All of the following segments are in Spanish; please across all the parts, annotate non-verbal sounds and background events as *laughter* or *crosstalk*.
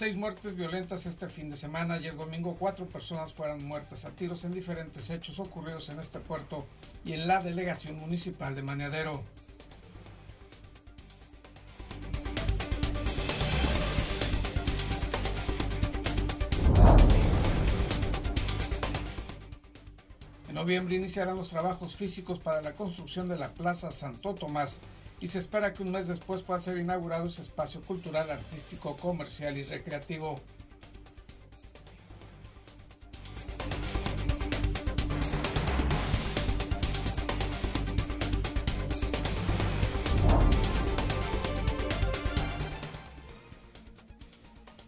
Seis muertes violentas este fin de semana. Ayer domingo cuatro personas fueron muertas a tiros en diferentes hechos ocurridos en este puerto y en la delegación municipal de Maneadero. En noviembre iniciarán los trabajos físicos para la construcción de la Plaza Santo Tomás y se espera que un mes después pueda ser inaugurado ese espacio cultural, artístico, comercial y recreativo.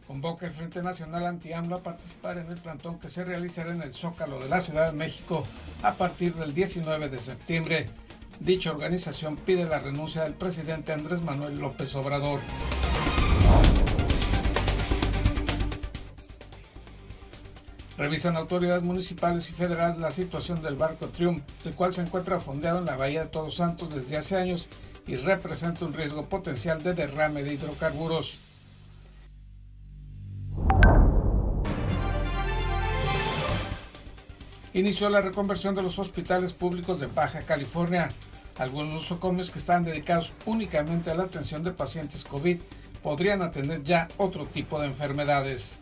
Convoca el Frente Nacional Anti-AMLO a participar en el plantón que se realizará en el Zócalo de la Ciudad de México a partir del 19 de septiembre. Dicha organización pide la renuncia del presidente Andrés Manuel López Obrador. Revisan autoridades municipales y federales la situación del barco Triumph, el cual se encuentra fondeado en la bahía de Todos Santos desde hace años y representa un riesgo potencial de derrame de hidrocarburos. Inició la reconversión de los hospitales públicos de Baja California. Algunos nosocomios que están dedicados únicamente a la atención de pacientes COVID podrían atender ya otro tipo de enfermedades.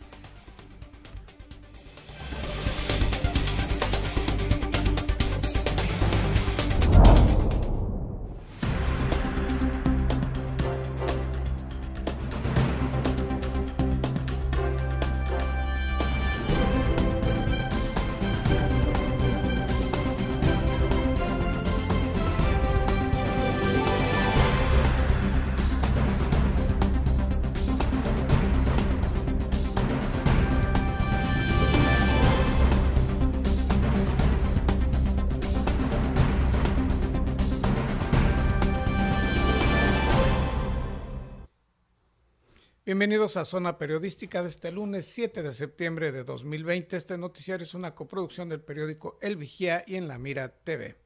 Bienvenidos a Zona Periodística de este lunes 7 de septiembre de 2020. Este noticiario es una coproducción del periódico El Vigía y en La Mira TV.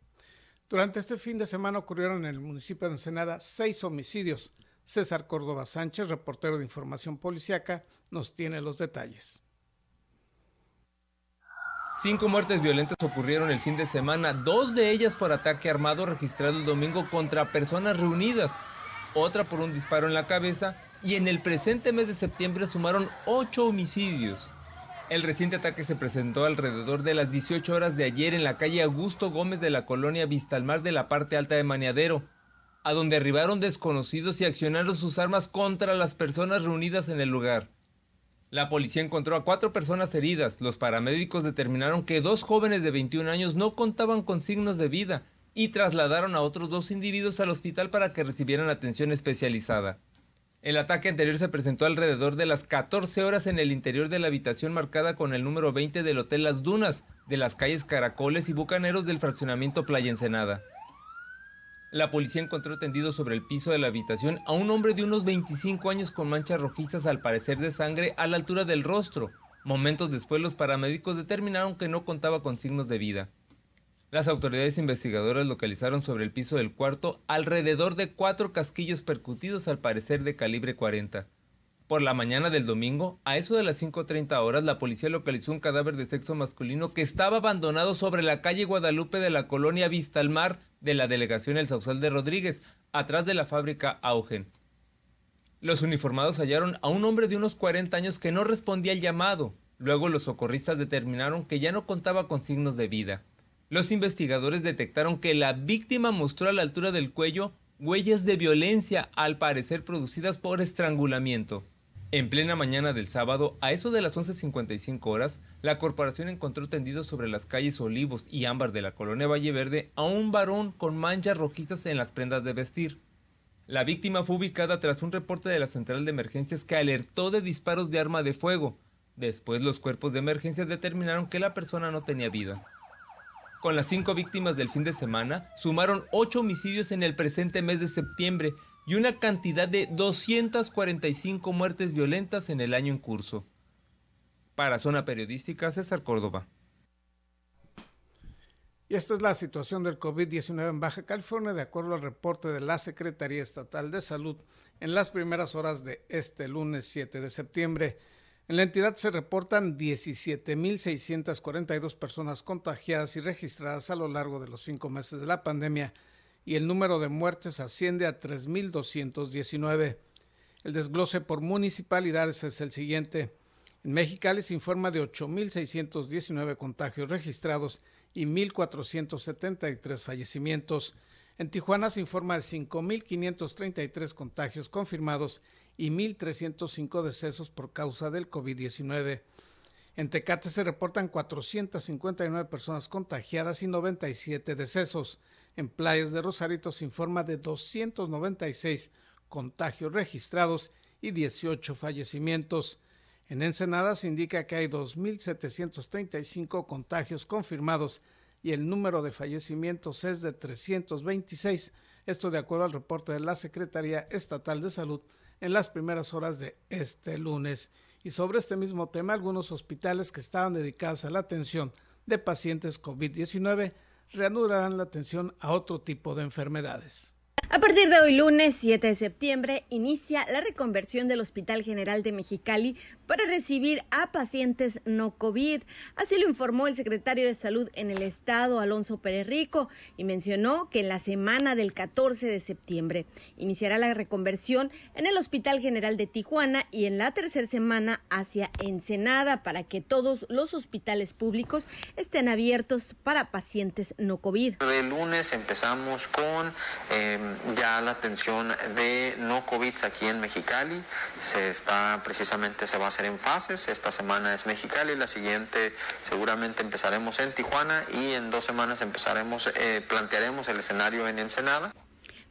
Durante este fin de semana ocurrieron en el municipio de Ensenada seis homicidios. César Córdoba Sánchez, reportero de información policiaca, nos tiene los detalles. Cinco muertes violentas ocurrieron el fin de semana, dos de ellas por ataque armado registrado el domingo contra personas reunidas, otra por un disparo en la cabeza y en el presente mes de septiembre sumaron 8 homicidios. El reciente ataque se presentó alrededor de las 18 horas de ayer en la calle Augusto Gómez de la colonia Vistalmar de la parte alta de Maniadero, a donde arribaron desconocidos y accionaron sus armas contra las personas reunidas en el lugar. La policía encontró a cuatro personas heridas. Los paramédicos determinaron que dos jóvenes de 21 años no contaban con signos de vida y trasladaron a otros dos individuos al hospital para que recibieran atención especializada. El ataque anterior se presentó alrededor de las 14 horas en el interior de la habitación marcada con el número 20 del Hotel Las Dunas, de las calles Caracoles y Bucaneros del fraccionamiento Playa Ensenada. La policía encontró tendido sobre el piso de la habitación a un hombre de unos 25 años con manchas rojizas al parecer de sangre a la altura del rostro. Momentos después los paramédicos determinaron que no contaba con signos de vida. Las autoridades investigadoras localizaron sobre el piso del cuarto alrededor de cuatro casquillos percutidos al parecer de calibre 40. Por la mañana del domingo, a eso de las 5.30 horas, la policía localizó un cadáver de sexo masculino que estaba abandonado sobre la calle Guadalupe de la colonia Vista al Mar de la delegación El Sausal de Rodríguez, atrás de la fábrica Augen. Los uniformados hallaron a un hombre de unos 40 años que no respondía al llamado. Luego los socorristas determinaron que ya no contaba con signos de vida. Los investigadores detectaron que la víctima mostró a la altura del cuello huellas de violencia, al parecer producidas por estrangulamiento. En plena mañana del sábado, a eso de las 11.55 horas, la corporación encontró tendido sobre las calles Olivos y Ámbar de la colonia Valle Verde a un varón con manchas rojizas en las prendas de vestir. La víctima fue ubicada tras un reporte de la central de emergencias que alertó de disparos de arma de fuego. Después los cuerpos de emergencia determinaron que la persona no tenía vida. Con las cinco víctimas del fin de semana, sumaron ocho homicidios en el presente mes de septiembre y una cantidad de 245 muertes violentas en el año en curso. Para Zona Periodística, César Córdoba. Y esta es la situación del COVID-19 en Baja California, de acuerdo al reporte de la Secretaría Estatal de Salud en las primeras horas de este lunes 7 de septiembre. En la entidad se reportan 17.642 personas contagiadas y registradas a lo largo de los cinco meses de la pandemia y el número de muertes asciende a 3.219. El desglose por municipalidades es el siguiente. En Mexicali se informa de 8.619 contagios registrados y 1.473 fallecimientos. En Tijuana se informa de 5.533 contagios confirmados y 1.305 decesos por causa del COVID-19. En Tecate se reportan 459 personas contagiadas y 97 decesos. En Playas de Rosarito se informa de 296 contagios registrados y 18 fallecimientos. En Ensenada se indica que hay 2.735 contagios confirmados y el número de fallecimientos es de 326, esto de acuerdo al reporte de la Secretaría Estatal de Salud en las primeras horas de este lunes. Y sobre este mismo tema, algunos hospitales que estaban dedicados a la atención de pacientes COVID-19 reanudarán la atención a otro tipo de enfermedades. A partir de hoy lunes 7 de septiembre inicia la reconversión del Hospital General de Mexicali para recibir a pacientes no COVID. Así lo informó el secretario de Salud en el estado, Alonso Pérez Rico, y mencionó que en la semana del 14 de septiembre iniciará la reconversión en el Hospital General de Tijuana y en la tercera semana hacia Ensenada para que todos los hospitales públicos estén abiertos para pacientes no COVID. El lunes empezamos con eh, ya la atención de no COVID aquí en Mexicali. Se está precisamente se va a hacer en fases. Esta semana es Mexicali, la siguiente seguramente empezaremos en Tijuana y en dos semanas empezaremos, eh, plantearemos el escenario en Ensenada.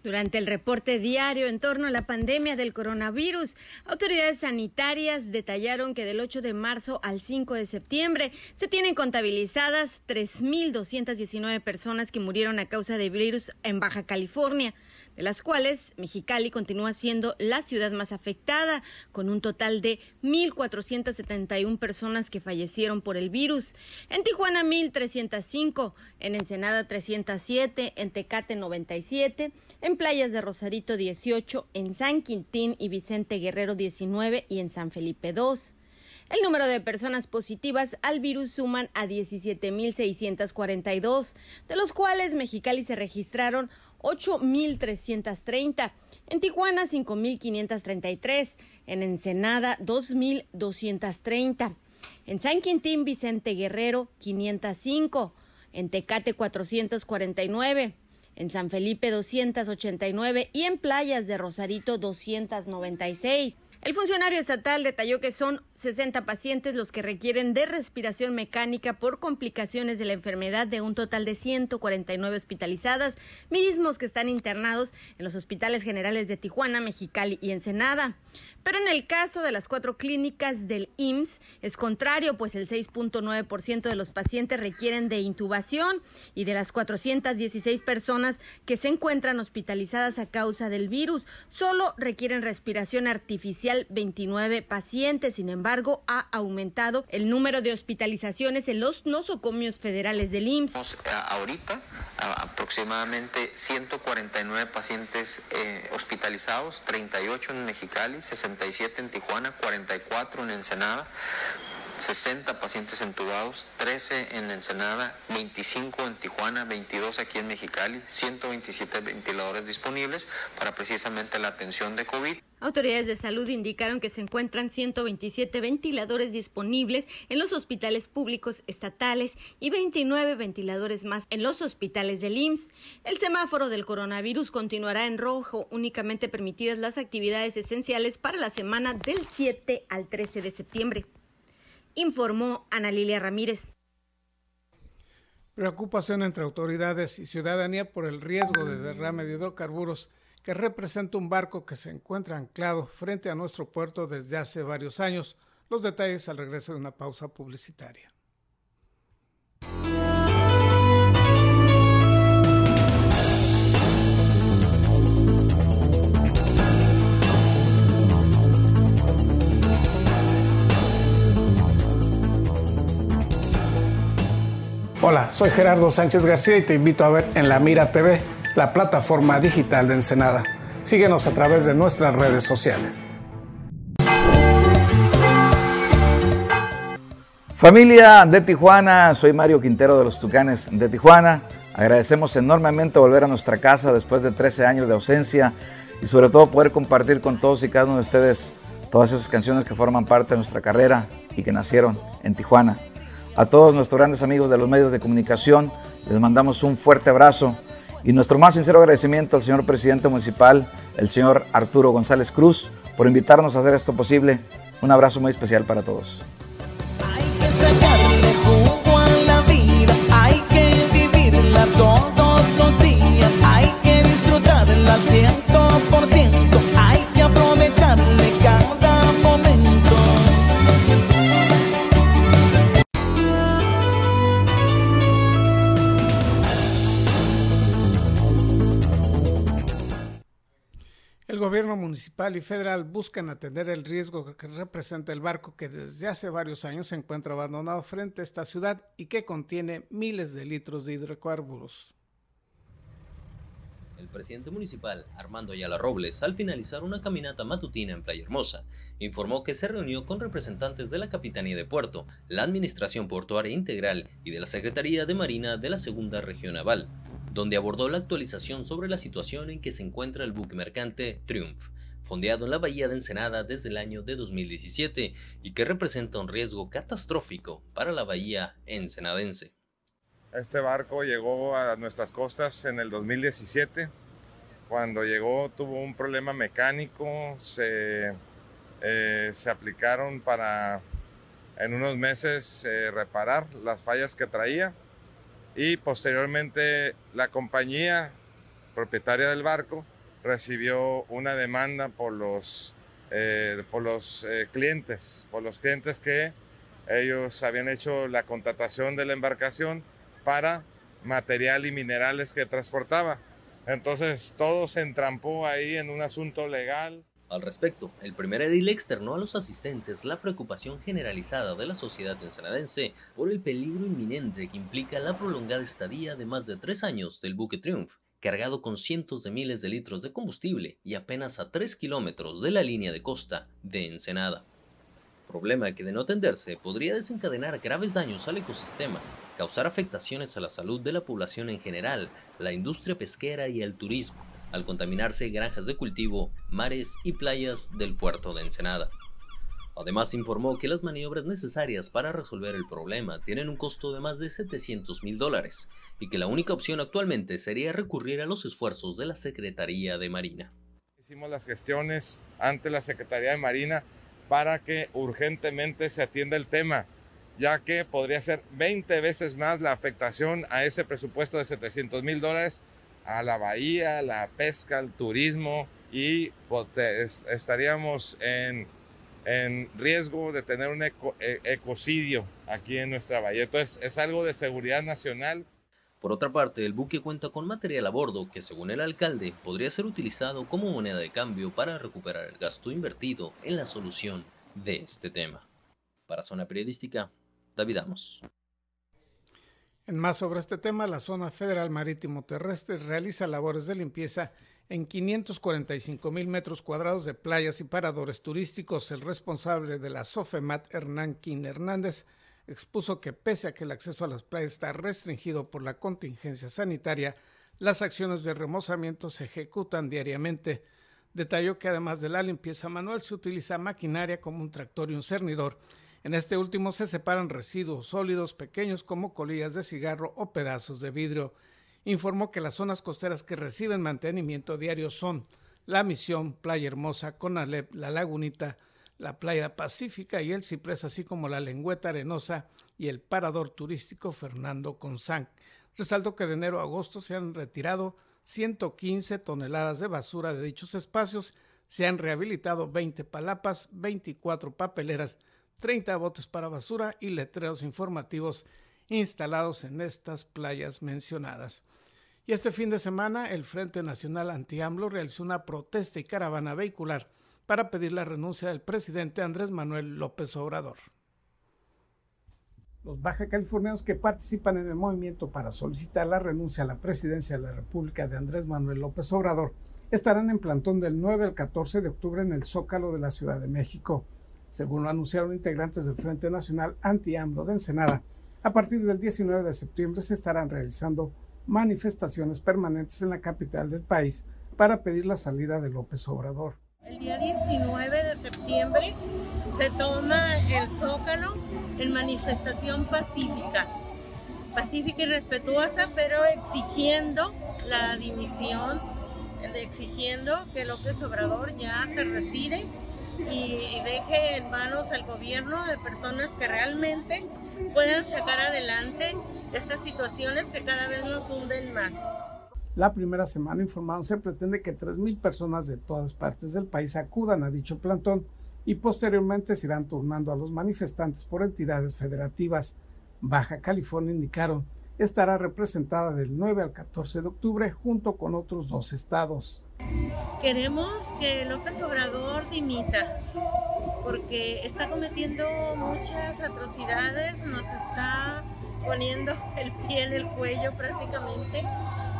Durante el reporte diario en torno a la pandemia del coronavirus, autoridades sanitarias detallaron que del 8 de marzo al 5 de septiembre se tienen contabilizadas 3.219 personas que murieron a causa de virus en Baja California de las cuales Mexicali continúa siendo la ciudad más afectada, con un total de 1.471 personas que fallecieron por el virus. En Tijuana 1.305, en Ensenada 307, en Tecate 97, en Playas de Rosarito 18, en San Quintín y Vicente Guerrero 19 y en San Felipe 2. El número de personas positivas al virus suman a 17.642, de los cuales Mexicali se registraron 8.330. En Tijuana, 5.533. En Ensenada, 2.230. En San Quintín, Vicente Guerrero, 505. En Tecate, 449. En San Felipe, 289. Y en Playas de Rosarito, 296. El funcionario estatal detalló que son 60 pacientes los que requieren de respiración mecánica por complicaciones de la enfermedad de un total de 149 hospitalizadas, mismos que están internados en los hospitales generales de Tijuana, Mexicali y Ensenada. Pero en el caso de las cuatro clínicas del IMSS es contrario, pues el 6.9% de los pacientes requieren de intubación y de las 416 personas que se encuentran hospitalizadas a causa del virus, solo requieren respiración artificial 29 pacientes. Sin embargo, ha aumentado el número de hospitalizaciones en los nosocomios federales del IMSS. Ahorita aproximadamente 149 pacientes eh, hospitalizados, 38 en Mexicali, 60 en Tijuana, 44 en Ensenada, 60 pacientes entubados, 13 en Ensenada, 25 en Tijuana, 22 aquí en Mexicali, 127 ventiladores disponibles para precisamente la atención de COVID. Autoridades de salud indicaron que se encuentran 127 ventiladores disponibles en los hospitales públicos estatales y 29 ventiladores más en los hospitales del IMSS. El semáforo del coronavirus continuará en rojo, únicamente permitidas las actividades esenciales para la semana del 7 al 13 de septiembre informó Ana Lilia Ramírez. Preocupación entre autoridades y ciudadanía por el riesgo de derrame de hidrocarburos que representa un barco que se encuentra anclado frente a nuestro puerto desde hace varios años. Los detalles al regreso de una pausa publicitaria. Hola, soy Gerardo Sánchez García y te invito a ver en La Mira TV, la plataforma digital de Ensenada. Síguenos a través de nuestras redes sociales. Familia de Tijuana, soy Mario Quintero de los Tucanes de Tijuana. Agradecemos enormemente volver a nuestra casa después de 13 años de ausencia y sobre todo poder compartir con todos y cada uno de ustedes todas esas canciones que forman parte de nuestra carrera y que nacieron en Tijuana. A todos nuestros grandes amigos de los medios de comunicación, les mandamos un fuerte abrazo y nuestro más sincero agradecimiento al señor presidente municipal, el señor Arturo González Cruz, por invitarnos a hacer esto posible. Un abrazo muy especial para todos. Municipal y federal buscan atender el riesgo que representa el barco que desde hace varios años se encuentra abandonado frente a esta ciudad y que contiene miles de litros de hidrocarburos. El presidente municipal, Armando Ayala Robles, al finalizar una caminata matutina en Playa Hermosa, informó que se reunió con representantes de la Capitanía de Puerto, la Administración Portuaria Integral y de la Secretaría de Marina de la Segunda Región Naval, donde abordó la actualización sobre la situación en que se encuentra el buque mercante Triumph, fondeado en la bahía de Ensenada desde el año de 2017 y que representa un riesgo catastrófico para la bahía ensenadense. Este barco llegó a nuestras costas en el 2017. Cuando llegó tuvo un problema mecánico, se, eh, se aplicaron para en unos meses eh, reparar las fallas que traía y posteriormente la compañía propietaria del barco recibió una demanda por los, eh, por los eh, clientes, por los clientes que ellos habían hecho la contratación de la embarcación para material y minerales que transportaba. Entonces todo se entrampó ahí en un asunto legal. Al respecto, el primer edil externó a los asistentes la preocupación generalizada de la sociedad ensanadense por el peligro inminente que implica la prolongada estadía de más de tres años del buque Triumph, cargado con cientos de miles de litros de combustible y apenas a tres kilómetros de la línea de costa de Ensenada. Problema que de no atenderse podría desencadenar graves daños al ecosistema, causar afectaciones a la salud de la población en general, la industria pesquera y el turismo, al contaminarse granjas de cultivo, mares y playas del puerto de Ensenada. Además informó que las maniobras necesarias para resolver el problema tienen un costo de más de 700 mil dólares y que la única opción actualmente sería recurrir a los esfuerzos de la Secretaría de Marina. Hicimos las gestiones ante la Secretaría de Marina para que urgentemente se atienda el tema, ya que podría ser 20 veces más la afectación a ese presupuesto de 700 mil dólares a la bahía, la pesca, el turismo y pues, estaríamos en, riesgo de tener un e, ecocidio aquí en nuestra bahía. Entonces es algo de seguridad nacional. Por otra parte, el buque cuenta con material a bordo que, según el alcalde, podría ser utilizado como moneda de cambio para recuperar el gasto invertido en la solución de este tema. Para Zona Periodística, David Amos. En más sobre este tema, la Zona Federal Marítimo Terrestre realiza labores de limpieza en 545 mil metros cuadrados de playas y paradores turísticos. El responsable de la Sofemat, Hernán Quín Hernández, expuso que pese a que el acceso a las playas está restringido por la contingencia sanitaria, las acciones de remozamiento se ejecutan diariamente. Detalló que además de la limpieza manual se utiliza maquinaria como un tractor y un cernidor en este último se separan residuos sólidos pequeños como colillas de cigarro o pedazos de vidrio. Informó que las zonas costeras que reciben mantenimiento diario son La Misión, Playa Hermosa, Conalep, La Lagunita, la Playa Pacífica y el Ciprés, así como la Lengüeta Arenosa y el Parador Turístico Fernando Consán. Resaltó que de enero a agosto se han retirado 115 toneladas de basura de dichos espacios, se han rehabilitado 20 palapas, 24 papeleras, 30 botes para basura y letreros informativos instalados en estas playas mencionadas. Y este fin de semana el Frente Nacional Anti-AMLO realizó una protesta y caravana vehicular para pedir la renuncia del presidente Andrés Manuel López Obrador. Los baja californianos que participan en el movimiento para solicitar la renuncia a la presidencia de la República de Andrés Manuel López Obrador estarán en plantón del 9 al 14 de octubre en el Zócalo de la Ciudad de México Según lo anunciaron integrantes del Frente Nacional Anti-AMLO de Ensenada, a partir del 19 de septiembre se estarán realizando manifestaciones permanentes en la capital del país para pedir la salida de López Obrador. El día 19 de septiembre se toma el Zócalo en manifestación pacífica, pacífica y respetuosa, pero exigiendo la dimisión, exigiendo que López Obrador ya se retire y, deje en manos al gobierno de personas que realmente puedan sacar adelante estas situaciones que cada vez nos hunden más. La primera semana informaron se pretende que 3.000 personas de todas partes del país acudan a dicho plantón y posteriormente se irán turnando a los manifestantes por entidades federativas. Baja California indicaron estará representada del 9 al 14 de octubre junto con otros dos estados. Queremos que López Obrador dimita porque está cometiendo muchas atrocidades, nos está poniendo el pie en el cuello prácticamente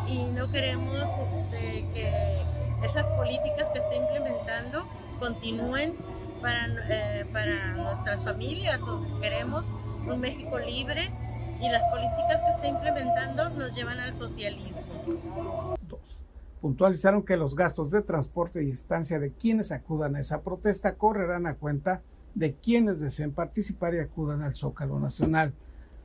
y no queremos este, que esas políticas que está implementando continúen para, eh, para nuestras familias. queremos un México libre y las políticas que está implementando nos llevan al socialismo. Puntualizaron que los gastos de transporte y estancia de quienes acudan a esa protesta correrán a cuenta de quienes deseen participar y acudan al Zócalo Nacional.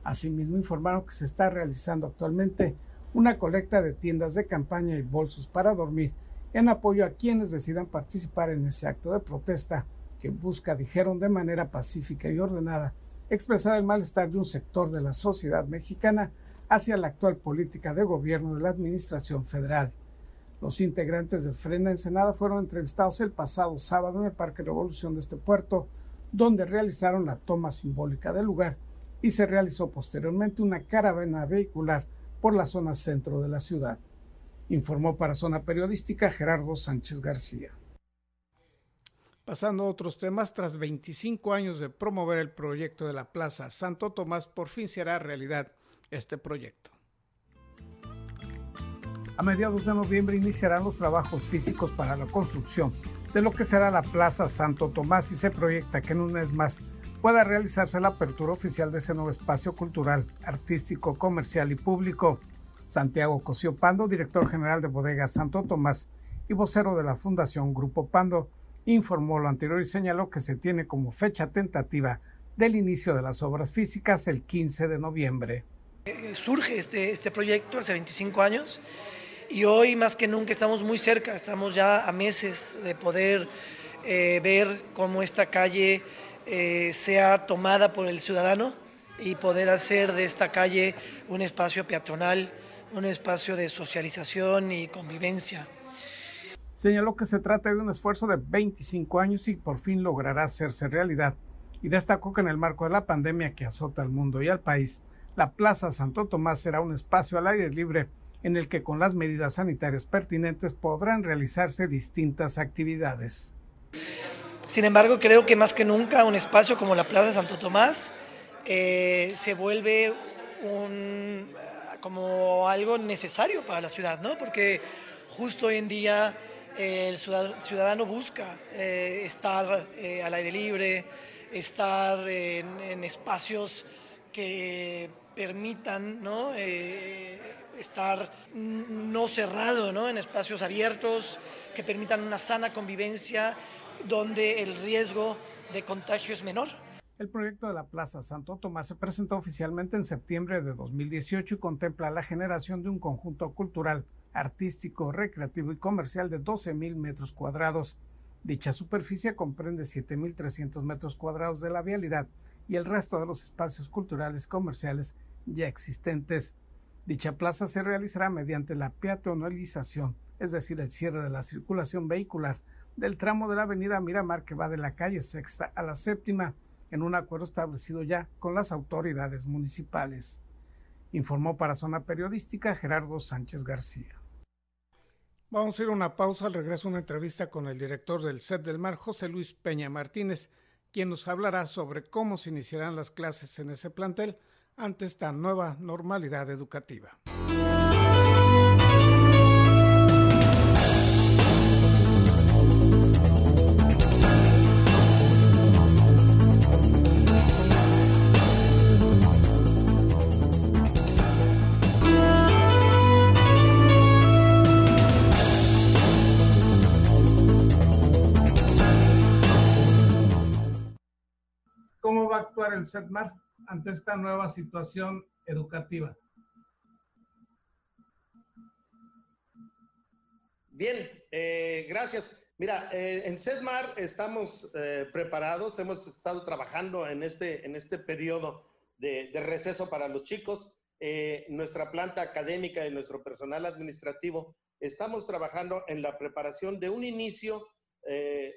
Asimismo, informaron que se está realizando actualmente una colecta de tiendas de campaña y bolsos para dormir en apoyo a quienes decidan participar en ese acto de protesta que busca, dijeron de manera pacífica y ordenada, expresar el malestar de un sector de la sociedad mexicana hacia la actual política de gobierno de la Administración Federal. Los integrantes de Frena Ensenada fueron entrevistados el pasado sábado en el Parque Revolución de este puerto, donde realizaron la toma simbólica del lugar y se realizó posteriormente una caravana vehicular por la zona centro de la ciudad. Informó para Zona Periodística Gerardo Sánchez García. Pasando a otros temas, tras 25 años de promover el proyecto de la Plaza Santo Tomás, por fin será realidad este proyecto. A mediados de noviembre iniciarán los trabajos físicos para la construcción de lo que será la Plaza Santo Tomás y se proyecta que en un mes más pueda realizarse la apertura oficial de ese nuevo espacio cultural, artístico, comercial y público. Santiago Cosío Pando, director general de Bodega Santo Tomás y vocero de la Fundación Grupo Pando, informó lo anterior y señaló que se tiene como fecha tentativa del inicio de las obras físicas el 15 de noviembre. Eh, surge este, este proyecto hace 25 años y hoy más que nunca estamos muy cerca, estamos ya a meses de poder eh, ver cómo esta calle eh, sea tomada por el ciudadano y poder hacer de esta calle un espacio peatonal, un espacio de socialización y convivencia. Señaló que se trata de un esfuerzo de 25 años y por fin logrará hacerse realidad. Y destacó que en el marco de la pandemia que azota al mundo y al país, la Plaza Santo Tomás será un espacio al aire libre en el que con las medidas sanitarias pertinentes podrán realizarse distintas actividades. Sin embargo, creo que más que nunca un espacio como la Plaza Santo Tomás eh, se vuelve un, como algo necesario para la ciudad, ¿no? Porque justo hoy en día el ciudadano busca eh, estar eh, al aire libre, estar en, espacios que permitan ¿no? Eh, estar no cerrado, ¿no? en espacios abiertos, que permitan una sana convivencia donde el riesgo de contagio es menor. El proyecto de la Plaza Santo Tomás se presentó oficialmente en septiembre de 2018 y contempla la generación de un conjunto cultural artístico, recreativo y comercial de 12.000 metros cuadrados. Dicha superficie comprende 7.300 metros cuadrados de la vialidad y el resto de los espacios culturales comerciales ya existentes. Dicha plaza se realizará mediante la peatonalización, es decir, el cierre de la circulación vehicular del tramo de la avenida Miramar que va de la calle Sexta a la Séptima, en un acuerdo establecido ya con las autoridades municipales. Informó para Zona Periodística Gerardo Sánchez García. Vamos a ir a una pausa. Al regreso una entrevista con el director del SET del Mar, José Luis Peña Martínez, quien nos hablará sobre cómo se iniciarán las clases en ese plantel ante esta nueva normalidad educativa. Actuar el CETMAR ante esta nueva situación educativa? Bien, eh, gracias. Mira, eh, en CEDMAR estamos eh, preparados, hemos estado trabajando en este, en este periodo de, de receso para los chicos. nuestra planta académica y nuestro personal administrativo estamos trabajando en la preparación de un inicio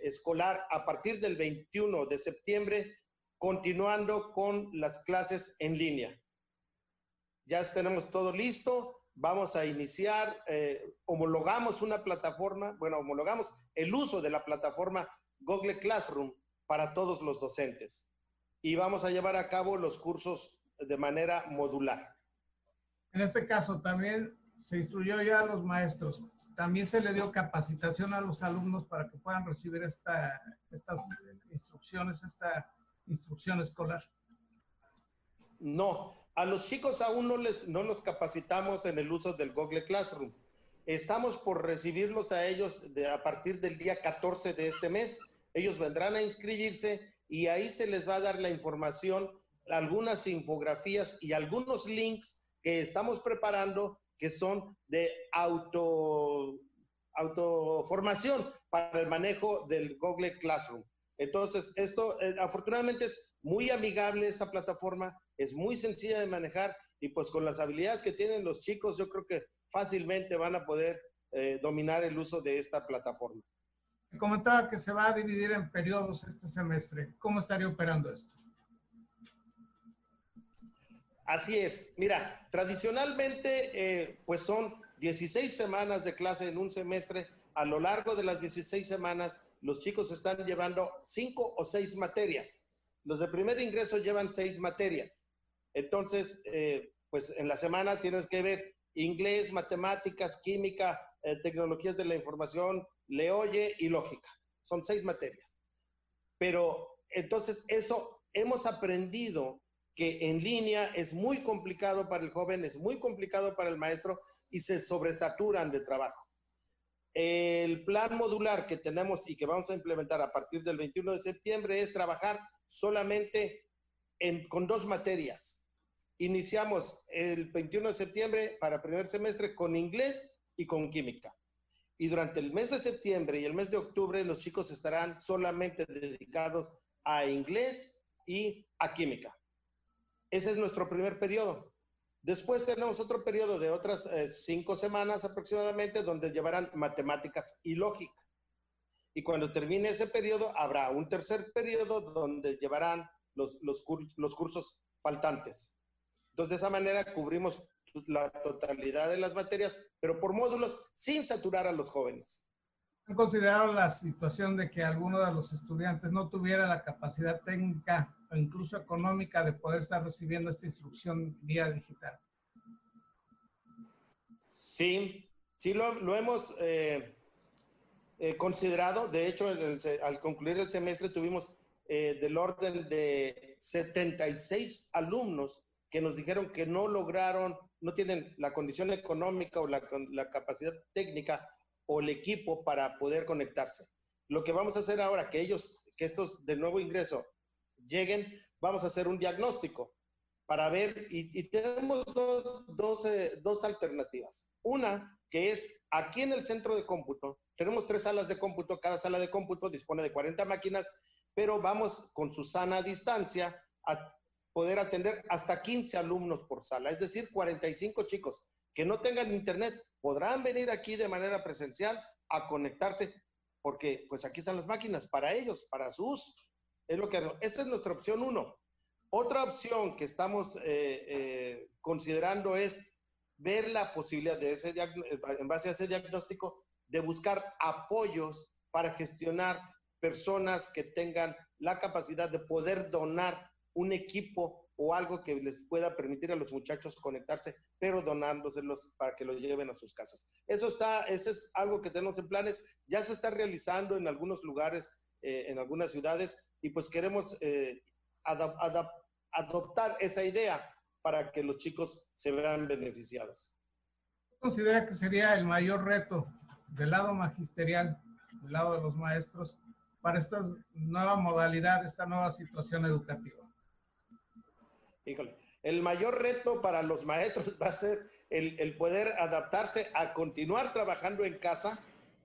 escolar a partir del 21 de septiembre, continuando con las clases en línea. Ya tenemos todo listo vamos a iniciar, eh, homologamos una plataforma, bueno, homologamos el uso de la plataforma Google Classroom para todos los docentes y vamos a llevar a cabo los cursos de manera modular. En este caso también se instruyó ya a los maestros, también se le dio capacitación a los alumnos para que puedan recibir esta, estas instrucciones, esta instrucción escolar. No, a los chicos aún no, les, no los capacitamos en el uso del Google Classroom. Estamos por recibirlos a ellos a partir del día 14 de este mes. Ellos vendrán a inscribirse y ahí se les va a dar la información, algunas infografías y algunos links que estamos preparando que son de auto autoformación para el manejo del Google Classroom. Entonces, esto eh, afortunadamente es muy amigable esta plataforma, es muy sencilla de manejar y pues con las habilidades que tienen los chicos, yo creo que fácilmente van a poder eh, dominar el uso de esta plataforma. Comentaba que se va a dividir en periodos este semestre. ¿Cómo estaría operando esto? Así es. Mira, tradicionalmente, eh, pues son 16 semanas de clase en un semestre. A lo largo de las 16 semanas, los chicos están llevando cinco o seis materias. Los de primer ingreso llevan seis materias. Entonces, eh, pues en la semana tienes que ver inglés, matemáticas, química, eh, tecnologías de la información, le oye y lógica. Son seis materias. Pero entonces eso hemos aprendido que en línea es muy complicado para el joven, es muy complicado para el maestro y se sobresaturan de trabajo. El plan modular que tenemos y que vamos a implementar a partir del 21 de septiembre es trabajar solamente con dos materias. Iniciamos el 21 de septiembre para primer semestre con inglés y con química. Y durante el mes de septiembre y el mes de octubre los chicos estarán solamente dedicados a inglés y a química. Ese es nuestro primer periodo. Después tenemos otro periodo de otras eh, cinco semanas aproximadamente donde llevarán matemáticas y lógica. Y cuando termine ese periodo, habrá un tercer periodo donde llevarán los, los, los cursos faltantes. Entonces, de esa manera cubrimos la totalidad de las materias, pero por módulos sin saturar a los jóvenes. ¿Han considerado la situación de que alguno de los estudiantes no tuviera la capacidad técnica o incluso económica de poder estar recibiendo esta instrucción vía digital? Sí, sí lo, hemos eh, eh, considerado. De hecho, al concluir el semestre tuvimos eh, del orden de 76 alumnos que nos dijeron que no lograron, no tienen la condición económica o la, la capacidad técnica o el equipo para poder conectarse. Lo que vamos a hacer ahora, que ellos, que estos de nuevo ingreso lleguen, vamos a hacer un diagnóstico para ver, y, tenemos dos, dos, eh, dos alternativas. Una, que es aquí en el centro de cómputo, tenemos tres salas de cómputo, cada sala de cómputo dispone de 40 máquinas, pero vamos con su sana distancia a poder atender hasta 15 alumnos por sala, es decir, 45 chicos que no tengan internet podrán venir aquí de manera presencial a conectarse, porque pues aquí están las máquinas para ellos, para sus. Es lo que esa es nuestra opción uno. Otra opción que estamos eh, eh, considerando es ver la posibilidad de ese en base a ese diagnóstico de buscar apoyos para gestionar personas que tengan la capacidad de poder donar un equipo o algo que les pueda permitir a los muchachos conectarse, pero donándoselos para que lo lleven a sus casas. Eso está, ese es algo que tenemos en planes, ya se está realizando en algunos lugares, eh, en algunas ciudades, y pues queremos eh, adoptar esa idea para que los chicos se vean beneficiados. ¿Considera que sería el mayor reto del lado magisterial, del lado de los maestros, para esta nueva modalidad, esta nueva situación educativa? Híjole, el mayor reto para los maestros *laughs* va a ser el, poder adaptarse a continuar trabajando en casa,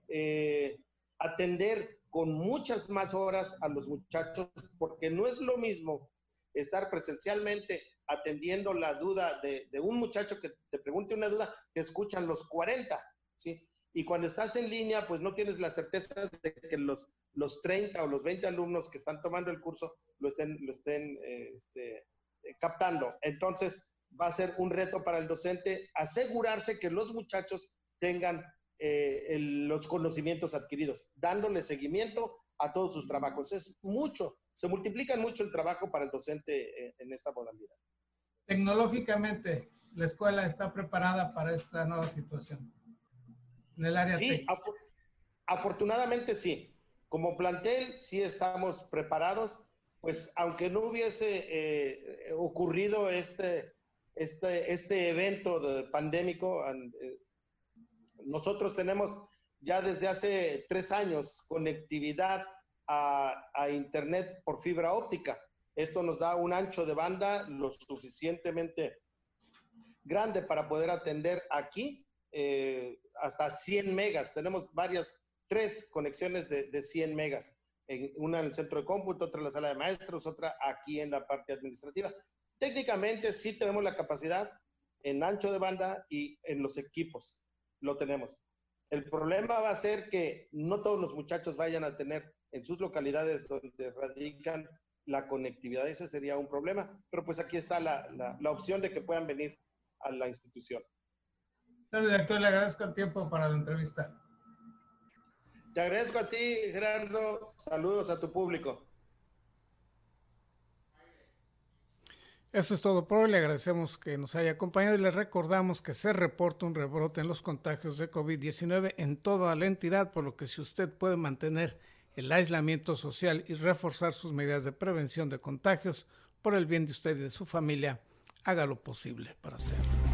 eh, atender con muchas más horas a los muchachos, porque no es lo mismo estar presencialmente atendiendo la duda de, un muchacho que te pregunte una duda, te escuchan los 40, ¿sí? Y cuando estás en línea, pues no tienes la certeza de que los, los 30 o los 20 alumnos que están tomando el curso lo estén, lo estén eh, este, eh, captando. Entonces, va a ser un reto para el docente asegurarse que los muchachos tengan eh, los conocimientos adquiridos, dándole seguimiento a todos sus trabajos. Es mucho, se multiplica mucho el trabajo para el docente en esta modalidad. Tecnológicamente, la escuela está preparada para esta nueva situación. En el área sí, afortunadamente sí. Como plantel, sí estamos preparados, pues aunque no hubiese eh, ocurrido este, este, este evento de pandémico, eh, nosotros tenemos ya desde hace tres años conectividad a, Internet por fibra óptica. Esto nos da un ancho de banda lo suficientemente grande para poder atender aquí eh, hasta 100 megas. Tenemos varias tres conexiones de, de 100 megas. En, una en el centro de cómputo, otra en la sala de maestros, otra aquí en la parte administrativa. Técnicamente sí tenemos la capacidad en ancho de banda y en los equipos. Lo tenemos. El problema va a ser que no todos los muchachos vayan a tener en sus localidades donde radican la conectividad. Ese sería un problema. Pero pues aquí está la, la, la opción de que puedan venir a la institución. Señor director, le agradezco el tiempo para la entrevista. Te agradezco a ti, Gerardo. Saludos a tu público. Eso es todo por hoy. Le agradecemos que nos haya acompañado y le recordamos que se reporta un rebrote en los contagios de COVID-19 en toda la entidad, por lo que si usted puede mantener el aislamiento social y reforzar sus medidas de prevención de contagios por el bien de usted y de su familia, haga lo posible para hacerlo.